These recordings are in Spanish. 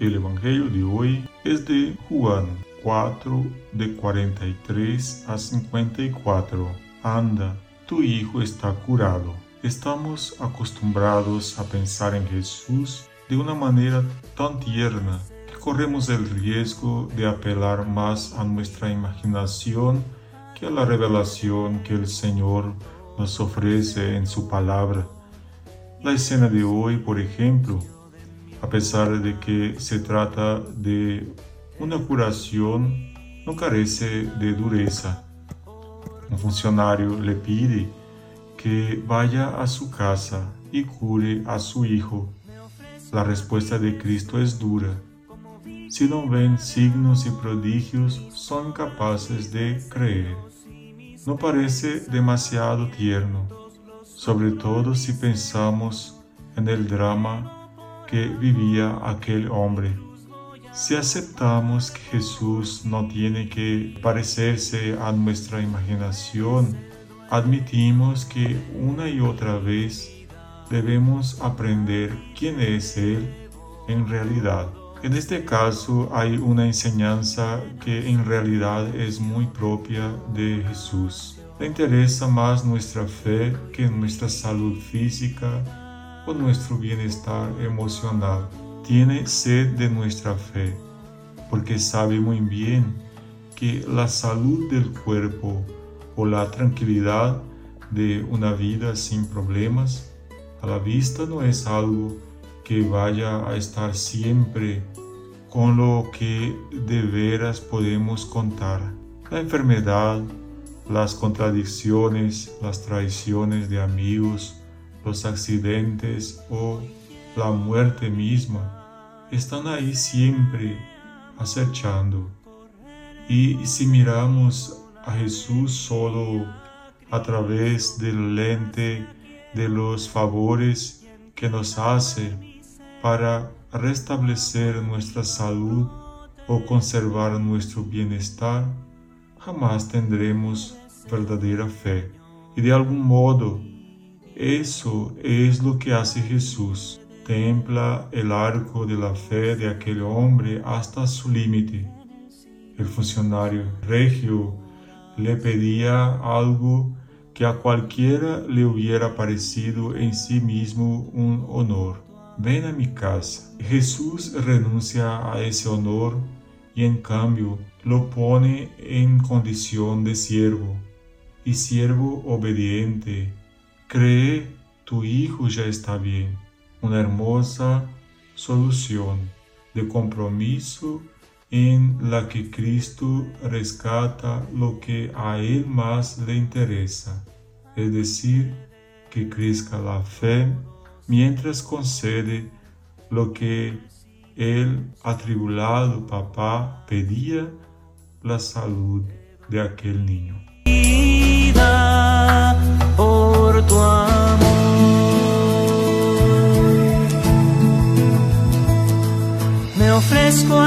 El Evangelio de hoy es de Juan 4, de 43 a 54. Anda, tu hijo está curado. Estamos acostumbrados a pensar en Jesús de una manera tan tierna que corremos el riesgo de apelar más a nuestra imaginación que a la revelación que el Señor nos ofrece en su palabra. La escena de hoy, por ejemplo, a pesar de que se trata de una curación, no carece de dureza. Un funcionario le pide que vaya a su casa y cure a su hijo. La respuesta de Cristo es dura. Si no ven signos y prodigios, son capaces de creer. No parece demasiado tierno, sobre todo si pensamos en el drama vivía aquel hombre. Si aceptamos que Jesús no tiene que parecerse a nuestra imaginación, admitimos que una y otra vez debemos aprender quién es Él en realidad. En este caso hay una enseñanza que en realidad es muy propia de Jesús. Le interesa más nuestra fe que nuestra salud física o nuestro bienestar emocional. Tiene sed de nuestra fe porque sabe muy bien que la salud del cuerpo o la tranquilidad de una vida sin problemas a la vista no es algo que vaya a estar siempre con lo que de veras podemos contar. La enfermedad, las contradicciones, las traiciones de amigos, los accidentes o la muerte misma están ahí siempre acechando. Y si miramos a Jesús solo a través del lente de los favores que nos hace para restablecer nuestra salud o conservar nuestro bienestar, jamás tendremos verdadera fe. Y de algún modo, eso es lo que hace Jesús. Templa el arco de la fe de aquel hombre hasta su límite. El funcionario regio le pedía algo que a cualquiera le hubiera parecido en sí mismo un honor. Ven a mi casa. Jesús renuncia a ese honor y en cambio lo pone en condición de siervo. Y siervo obediente, cree, tu hijo ya está bien. Una hermosa solución de compromiso en la que Cristo rescata lo que a Él más le interesa, es decir, que crezca la fe mientras concede lo que el atribulado papá pedía, la salud de aquel niño.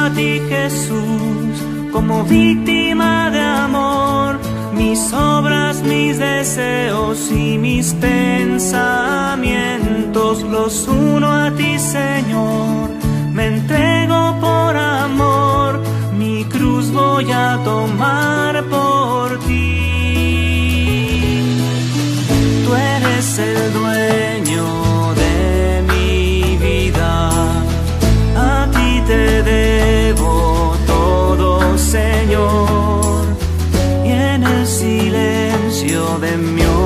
Ti Jesús como víctima de amor, mis obras, mis deseos y mis pensamientos los uno a ti Señor, me entrego por amor, mi cruz voy a tomar por ti. Tú eres el dueño alegría,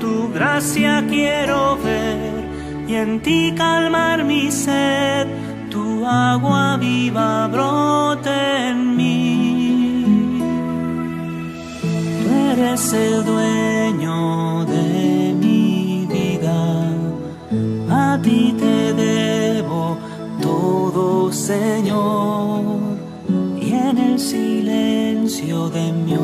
Tu gracia quiero ver y en ti calmar mi sed, tu agua viva brote en mí. Tú eres el dueño de mi vida, a ti te debo todo, Señor, y en el silencio de mi